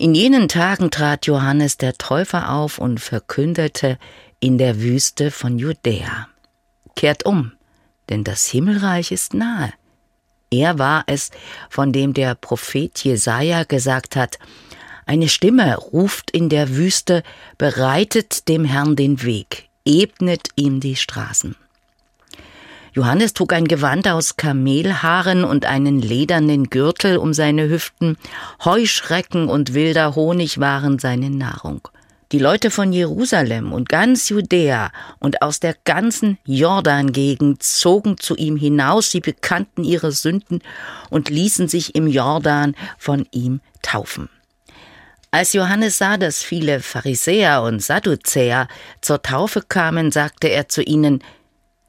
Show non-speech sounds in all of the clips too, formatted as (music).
In jenen Tagen trat Johannes der Täufer auf und verkündete in der Wüste von Judäa. Kehrt um, denn das Himmelreich ist nahe. Er war es, von dem der Prophet Jesaja gesagt hat, eine Stimme ruft in der Wüste, bereitet dem Herrn den Weg, ebnet ihm die Straßen. Johannes trug ein Gewand aus Kamelhaaren und einen ledernen Gürtel um seine Hüften. Heuschrecken und wilder Honig waren seine Nahrung. Die Leute von Jerusalem und ganz Judäa und aus der ganzen Jordan-Gegend zogen zu ihm hinaus, sie bekannten ihre Sünden und ließen sich im Jordan von ihm taufen. Als Johannes sah, dass viele Pharisäer und Sadduzäer zur Taufe kamen, sagte er zu ihnen,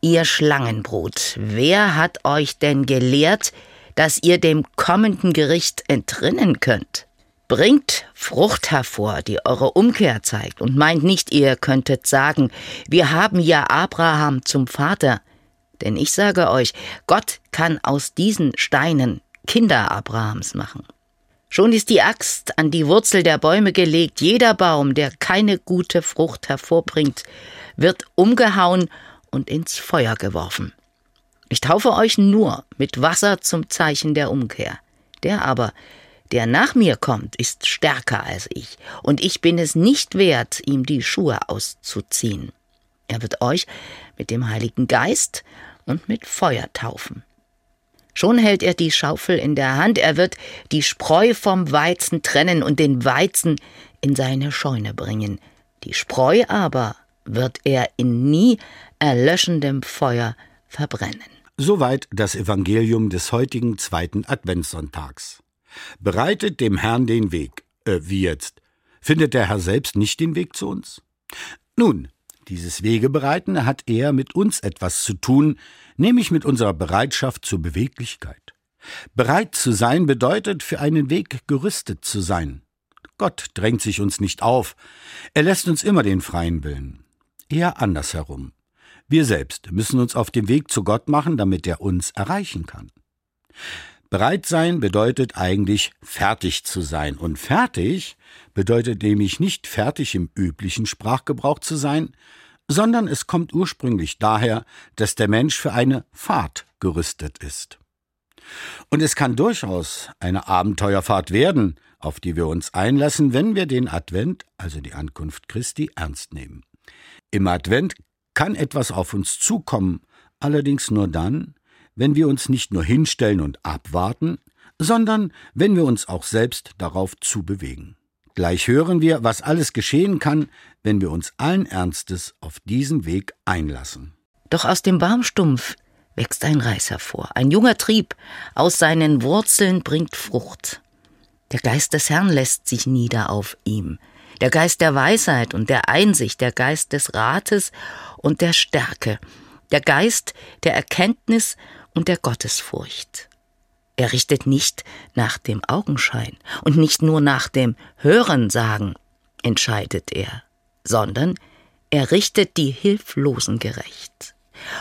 Ihr Schlangenbrut, wer hat euch denn gelehrt, dass ihr dem kommenden Gericht entrinnen könnt? Bringt Frucht hervor, die eure Umkehr zeigt, und meint nicht, ihr könntet sagen, wir haben ja Abraham zum Vater. Denn ich sage euch, Gott kann aus diesen Steinen Kinder Abrahams machen. Schon ist die Axt an die Wurzel der Bäume gelegt, jeder Baum, der keine gute Frucht hervorbringt, wird umgehauen und ins Feuer geworfen. Ich taufe euch nur mit Wasser zum Zeichen der Umkehr. Der aber, der nach mir kommt, ist stärker als ich, und ich bin es nicht wert, ihm die Schuhe auszuziehen. Er wird euch mit dem Heiligen Geist und mit Feuer taufen. Schon hält er die Schaufel in der Hand, er wird die Spreu vom Weizen trennen und den Weizen in seine Scheune bringen. Die Spreu aber wird er in nie erlöschendem Feuer verbrennen. Soweit das Evangelium des heutigen zweiten Adventssonntags. Bereitet dem Herrn den Weg. Äh, wie jetzt? Findet der Herr selbst nicht den Weg zu uns? Nun, dieses Wegebereiten hat eher mit uns etwas zu tun, nämlich mit unserer Bereitschaft zur Beweglichkeit. Bereit zu sein bedeutet, für einen Weg gerüstet zu sein. Gott drängt sich uns nicht auf, er lässt uns immer den freien Willen. Eher andersherum. Wir selbst müssen uns auf den Weg zu Gott machen, damit er uns erreichen kann. Bereit sein bedeutet eigentlich fertig zu sein. Und fertig bedeutet nämlich nicht fertig im üblichen Sprachgebrauch zu sein, sondern es kommt ursprünglich daher, dass der Mensch für eine Fahrt gerüstet ist. Und es kann durchaus eine Abenteuerfahrt werden, auf die wir uns einlassen, wenn wir den Advent, also die Ankunft Christi, ernst nehmen. Im Advent kann etwas auf uns zukommen, allerdings nur dann, wenn wir uns nicht nur hinstellen und abwarten, sondern wenn wir uns auch selbst darauf zubewegen. Gleich hören wir, was alles geschehen kann, wenn wir uns allen Ernstes auf diesen Weg einlassen. Doch aus dem Baumstumpf wächst ein Reis hervor, ein junger Trieb, aus seinen Wurzeln bringt Frucht. Der Geist des Herrn lässt sich nieder auf ihm, der Geist der Weisheit und der Einsicht, der Geist des Rates und der Stärke, der Geist der Erkenntnis und der Gottesfurcht. Er richtet nicht nach dem Augenschein und nicht nur nach dem Hörensagen, entscheidet er, sondern er richtet die Hilflosen gerecht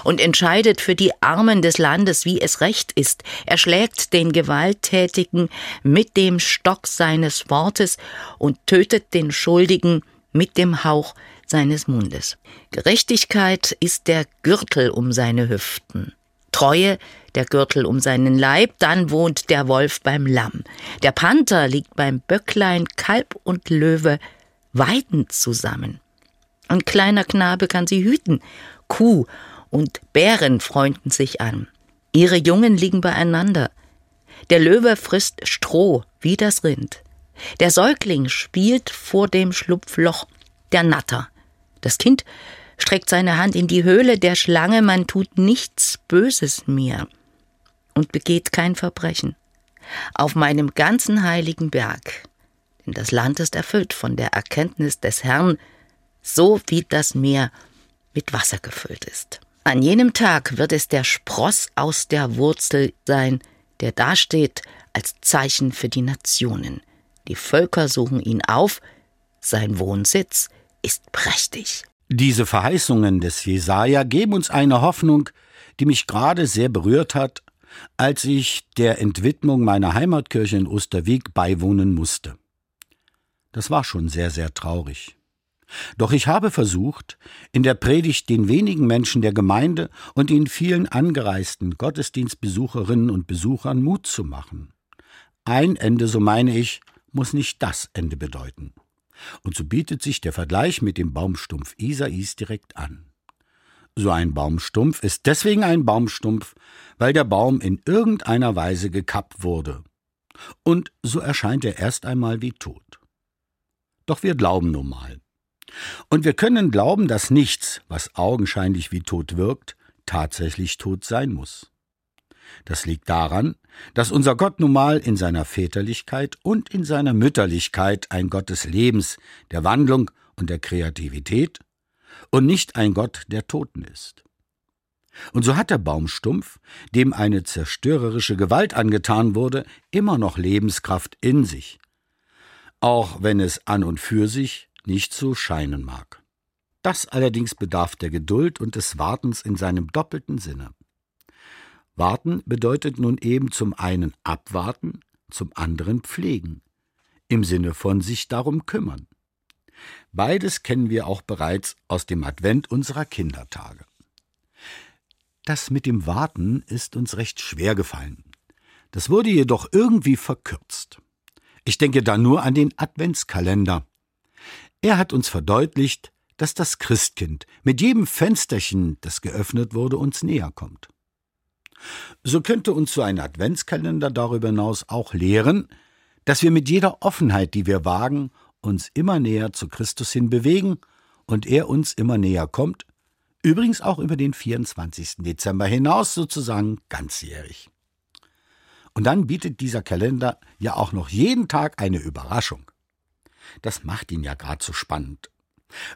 und entscheidet für die Armen des Landes, wie es recht ist. Er schlägt den Gewalttätigen mit dem Stock seines Wortes und tötet den Schuldigen mit dem Hauch seines Mundes. Gerechtigkeit ist der Gürtel um seine Hüften. Treue der Gürtel um seinen Leib, dann wohnt der Wolf beim Lamm. Der Panther liegt beim Böcklein, Kalb und Löwe weiden zusammen. Ein kleiner Knabe kann sie hüten. Kuh und Bären freunden sich an. Ihre Jungen liegen beieinander. Der Löwe frisst Stroh wie das Rind. Der Säugling spielt vor dem Schlupfloch der Natter. Das Kind streckt seine Hand in die Höhle der Schlange, man tut nichts Böses mir und begeht kein Verbrechen. Auf meinem ganzen heiligen Berg, denn das Land ist erfüllt von der Erkenntnis des Herrn, so wie das Meer mit Wasser gefüllt ist. An jenem Tag wird es der Spross aus der Wurzel sein, der dasteht als Zeichen für die Nationen. Die Völker suchen ihn auf, sein Wohnsitz ist prächtig. Diese Verheißungen des Jesaja geben uns eine Hoffnung, die mich gerade sehr berührt hat, als ich der Entwidmung meiner Heimatkirche in Osterweg beiwohnen musste. Das war schon sehr, sehr traurig. Doch ich habe versucht, in der Predigt den wenigen Menschen der Gemeinde und den vielen angereisten Gottesdienstbesucherinnen und Besuchern Mut zu machen. Ein Ende, so meine ich, muss nicht das Ende bedeuten. Und so bietet sich der Vergleich mit dem Baumstumpf Isais direkt an. So ein Baumstumpf ist deswegen ein Baumstumpf, weil der Baum in irgendeiner Weise gekappt wurde. Und so erscheint er erst einmal wie tot. Doch wir glauben nun mal. Und wir können glauben, dass nichts, was augenscheinlich wie tot wirkt, tatsächlich tot sein muss. Das liegt daran, dass unser Gott nun mal in seiner Väterlichkeit und in seiner Mütterlichkeit ein Gott des Lebens, der Wandlung und der Kreativität und nicht ein Gott der Toten ist. Und so hat der Baumstumpf, dem eine zerstörerische Gewalt angetan wurde, immer noch Lebenskraft in sich, auch wenn es an und für sich nicht so scheinen mag. Das allerdings bedarf der Geduld und des Wartens in seinem doppelten Sinne. Warten bedeutet nun eben zum einen abwarten, zum anderen pflegen, im Sinne von sich darum kümmern. Beides kennen wir auch bereits aus dem Advent unserer Kindertage. Das mit dem Warten ist uns recht schwer gefallen. Das wurde jedoch irgendwie verkürzt. Ich denke da nur an den Adventskalender. Er hat uns verdeutlicht, dass das Christkind mit jedem Fensterchen, das geöffnet wurde, uns näher kommt. So könnte uns so ein Adventskalender darüber hinaus auch lehren, dass wir mit jeder Offenheit, die wir wagen, uns immer näher zu Christus hin bewegen und er uns immer näher kommt, übrigens auch über den 24. Dezember hinaus sozusagen ganzjährig. Und dann bietet dieser Kalender ja auch noch jeden Tag eine Überraschung. Das macht ihn ja gerade so spannend.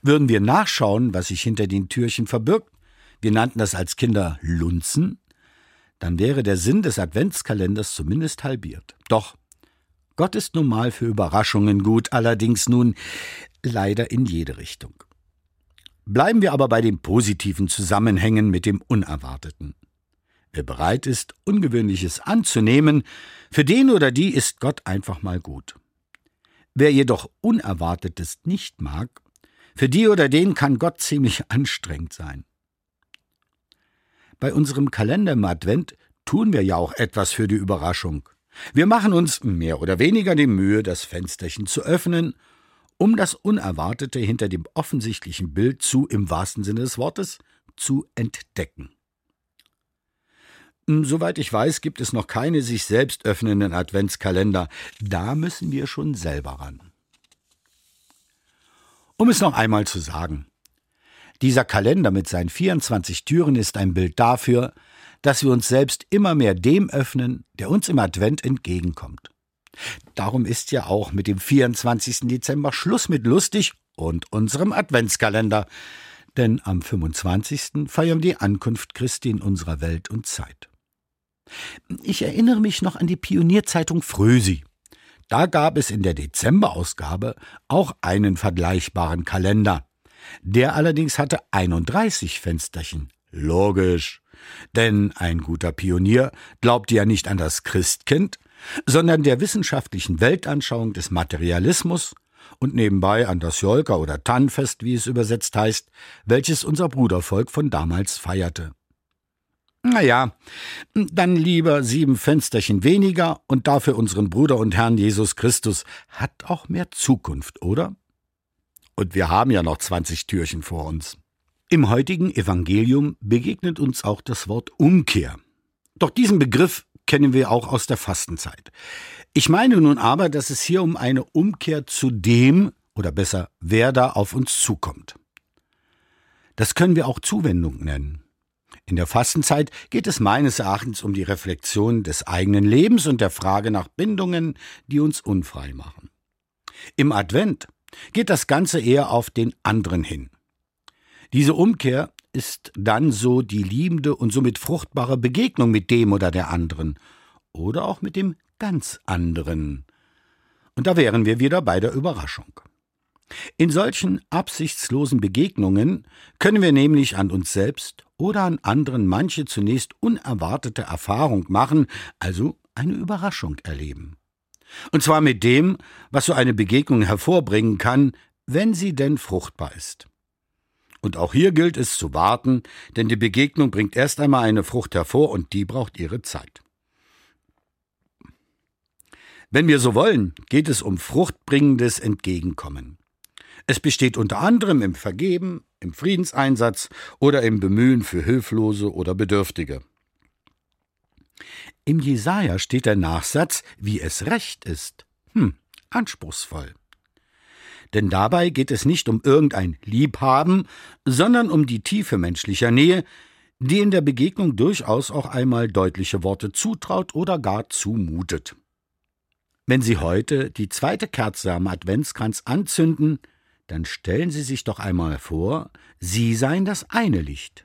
Würden wir nachschauen, was sich hinter den Türchen verbirgt, wir nannten das als Kinder Lunzen, dann wäre der Sinn des Adventskalenders zumindest halbiert. Doch Gott ist nun mal für Überraschungen gut, allerdings nun leider in jede Richtung. Bleiben wir aber bei den positiven Zusammenhängen mit dem Unerwarteten. Wer bereit ist, Ungewöhnliches anzunehmen, für den oder die ist Gott einfach mal gut. Wer jedoch Unerwartetes nicht mag, für die oder den kann Gott ziemlich (laughs) anstrengend sein. Bei unserem Kalender im Advent tun wir ja auch etwas für die Überraschung. Wir machen uns mehr oder weniger die Mühe, das Fensterchen zu öffnen, um das Unerwartete hinter dem offensichtlichen Bild zu, im wahrsten Sinne des Wortes, zu entdecken. Hm, soweit ich weiß, gibt es noch keine sich selbst öffnenden Adventskalender. Da müssen wir schon selber ran. Um es noch einmal zu sagen. Dieser Kalender mit seinen 24 Türen ist ein Bild dafür, dass wir uns selbst immer mehr dem öffnen, der uns im Advent entgegenkommt. Darum ist ja auch mit dem 24. Dezember Schluss mit lustig und unserem Adventskalender, denn am 25. feiern wir die Ankunft Christi in unserer Welt und Zeit. Ich erinnere mich noch an die Pionierzeitung Frösi. Da gab es in der Dezemberausgabe auch einen vergleichbaren Kalender. Der allerdings hatte 31 Fensterchen. Logisch. Denn ein guter Pionier glaubte ja nicht an das Christkind, sondern der wissenschaftlichen Weltanschauung des Materialismus und nebenbei an das Jolka oder Tannfest, wie es übersetzt heißt, welches unser Brudervolk von damals feierte. Naja, dann lieber sieben Fensterchen weniger und dafür unseren Bruder und Herrn Jesus Christus hat auch mehr Zukunft, oder? Und wir haben ja noch 20 Türchen vor uns. Im heutigen Evangelium begegnet uns auch das Wort Umkehr. Doch diesen Begriff kennen wir auch aus der Fastenzeit. Ich meine nun aber, dass es hier um eine Umkehr zu dem, oder besser, wer da auf uns zukommt. Das können wir auch Zuwendung nennen. In der Fastenzeit geht es meines Erachtens um die Reflexion des eigenen Lebens und der Frage nach Bindungen, die uns unfrei machen. Im Advent geht das Ganze eher auf den anderen hin. Diese Umkehr ist dann so die liebende und somit fruchtbare Begegnung mit dem oder der anderen oder auch mit dem ganz anderen. Und da wären wir wieder bei der Überraschung. In solchen absichtslosen Begegnungen können wir nämlich an uns selbst oder an anderen manche zunächst unerwartete Erfahrung machen, also eine Überraschung erleben. Und zwar mit dem, was so eine Begegnung hervorbringen kann, wenn sie denn fruchtbar ist. Und auch hier gilt es zu warten, denn die Begegnung bringt erst einmal eine Frucht hervor und die braucht ihre Zeit. Wenn wir so wollen, geht es um fruchtbringendes Entgegenkommen. Es besteht unter anderem im Vergeben, im Friedenseinsatz oder im Bemühen für Hilflose oder Bedürftige. Im Jesaja steht der Nachsatz, wie es recht ist. Hm, anspruchsvoll. Denn dabei geht es nicht um irgendein Liebhaben, sondern um die Tiefe menschlicher Nähe, die in der Begegnung durchaus auch einmal deutliche Worte zutraut oder gar zumutet. Wenn Sie heute die zweite Kerze am Adventskranz anzünden, dann stellen Sie sich doch einmal vor, Sie seien das eine Licht.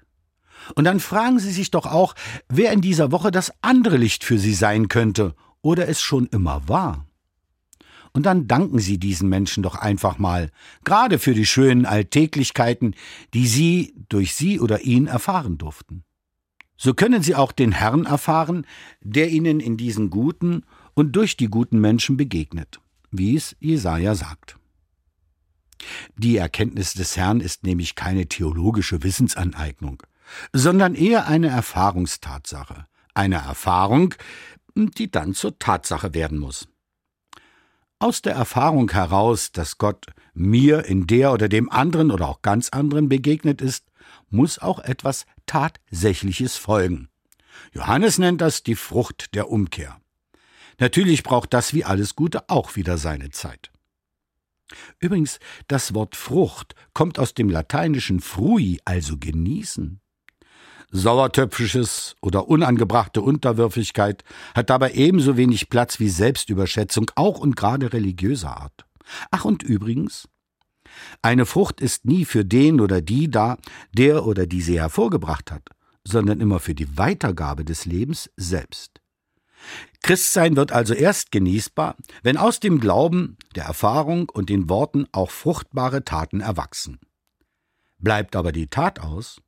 Und dann fragen Sie sich doch auch, wer in dieser Woche das andere Licht für Sie sein könnte oder es schon immer war. Und dann danken Sie diesen Menschen doch einfach mal, gerade für die schönen Alltäglichkeiten, die Sie durch Sie oder ihn erfahren durften. So können Sie auch den Herrn erfahren, der Ihnen in diesen guten und durch die guten Menschen begegnet, wie es Jesaja sagt. Die Erkenntnis des Herrn ist nämlich keine theologische Wissensaneignung, sondern eher eine Erfahrungstatsache, eine Erfahrung, die dann zur Tatsache werden muss. Aus der Erfahrung heraus, dass Gott mir in der oder dem anderen oder auch ganz anderen begegnet ist, muss auch etwas Tatsächliches folgen. Johannes nennt das die Frucht der Umkehr. Natürlich braucht das wie alles Gute auch wieder seine Zeit. Übrigens, das Wort Frucht kommt aus dem lateinischen frui, also genießen. Sauertöpfisches oder unangebrachte Unterwürfigkeit hat dabei ebenso wenig Platz wie Selbstüberschätzung, auch und gerade religiöser Art. Ach und übrigens, eine Frucht ist nie für den oder die da, der oder die sie hervorgebracht hat, sondern immer für die Weitergabe des Lebens selbst. Christsein wird also erst genießbar, wenn aus dem Glauben, der Erfahrung und den Worten auch fruchtbare Taten erwachsen. Bleibt aber die Tat aus,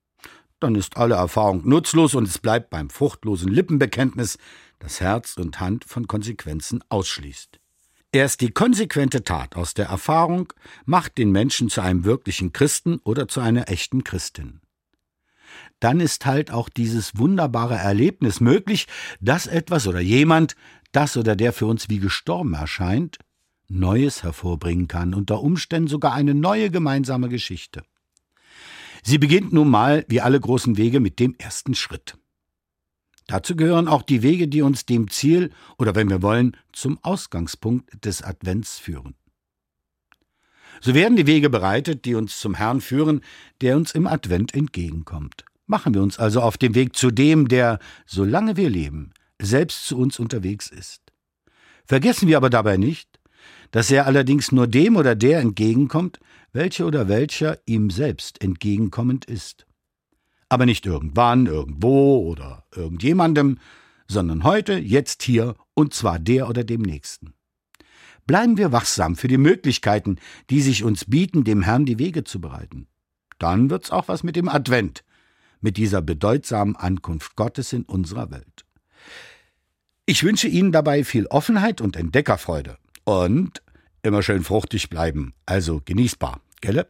dann ist alle Erfahrung nutzlos und es bleibt beim fruchtlosen Lippenbekenntnis, das Herz und Hand von Konsequenzen ausschließt. Erst die konsequente Tat aus der Erfahrung macht den Menschen zu einem wirklichen Christen oder zu einer echten Christin dann ist halt auch dieses wunderbare Erlebnis möglich, dass etwas oder jemand, das oder der für uns wie gestorben erscheint, Neues hervorbringen kann, unter Umständen sogar eine neue gemeinsame Geschichte. Sie beginnt nun mal, wie alle großen Wege, mit dem ersten Schritt. Dazu gehören auch die Wege, die uns dem Ziel oder wenn wir wollen, zum Ausgangspunkt des Advents führen. So werden die Wege bereitet, die uns zum Herrn führen, der uns im Advent entgegenkommt. Machen wir uns also auf den Weg zu dem, der, solange wir leben, selbst zu uns unterwegs ist. Vergessen wir aber dabei nicht, dass er allerdings nur dem oder der entgegenkommt, welche oder welcher ihm selbst entgegenkommend ist. Aber nicht irgendwann, irgendwo oder irgendjemandem, sondern heute, jetzt hier, und zwar der oder dem Nächsten. Bleiben wir wachsam für die Möglichkeiten, die sich uns bieten, dem Herrn die Wege zu bereiten. Dann wird's auch was mit dem Advent mit dieser bedeutsamen Ankunft Gottes in unserer Welt. Ich wünsche Ihnen dabei viel Offenheit und Entdeckerfreude und immer schön fruchtig bleiben, also genießbar, gelle?